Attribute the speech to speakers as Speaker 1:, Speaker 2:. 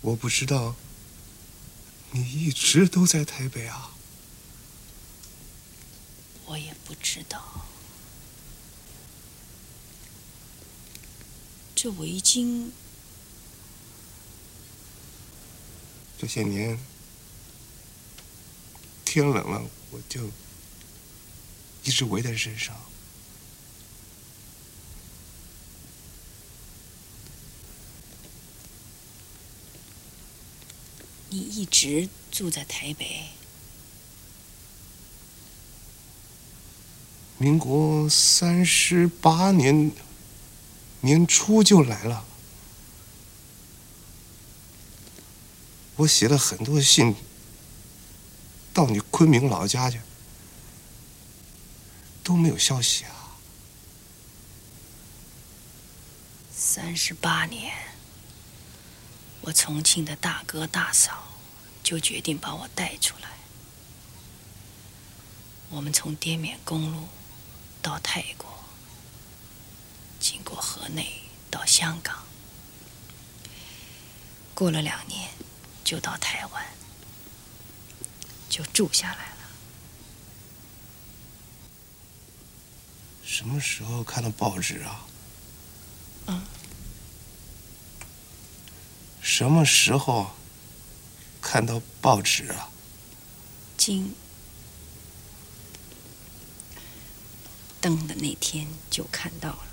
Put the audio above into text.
Speaker 1: 我不知道，你一直都在台北啊？
Speaker 2: 我也不知道。这围巾，
Speaker 1: 这些年天冷了，我就一直围在身上。
Speaker 2: 你一直住在台北？
Speaker 1: 民国三十八年年初就来了。我写了很多信到你昆明老家去，都没有消息啊。
Speaker 2: 三十八年，我重庆的大哥大嫂就决定把我带出来。我们从滇缅公路到泰国，经过河内到香港，过了两年就到台湾，就住下来了。
Speaker 1: 什么时候看到报纸啊？
Speaker 2: 嗯。
Speaker 1: 什么时候看到报纸啊？
Speaker 2: 今登的那天就看到了。